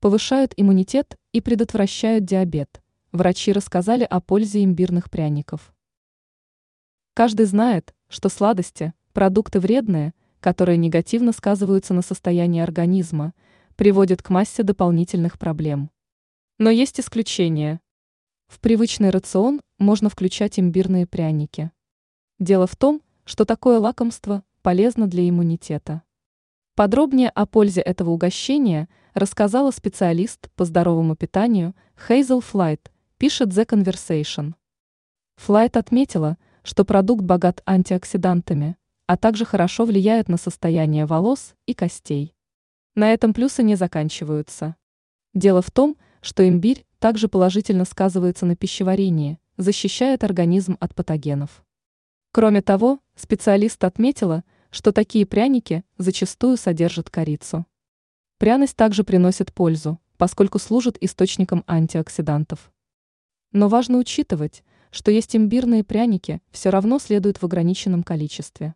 повышают иммунитет и предотвращают диабет. Врачи рассказали о пользе имбирных пряников. Каждый знает, что сладости – продукты вредные, которые негативно сказываются на состоянии организма, приводят к массе дополнительных проблем. Но есть исключения. В привычный рацион можно включать имбирные пряники. Дело в том, что такое лакомство полезно для иммунитета. Подробнее о пользе этого угощения рассказала специалист по здоровому питанию Хейзел Флайт, пишет The Conversation. Флайт отметила, что продукт богат антиоксидантами, а также хорошо влияет на состояние волос и костей. На этом плюсы не заканчиваются. Дело в том, что имбирь также положительно сказывается на пищеварении, защищает организм от патогенов. Кроме того, специалист отметила, что такие пряники зачастую содержат корицу. Пряность также приносит пользу, поскольку служит источником антиоксидантов. Но важно учитывать, что есть имбирные пряники все равно следует в ограниченном количестве.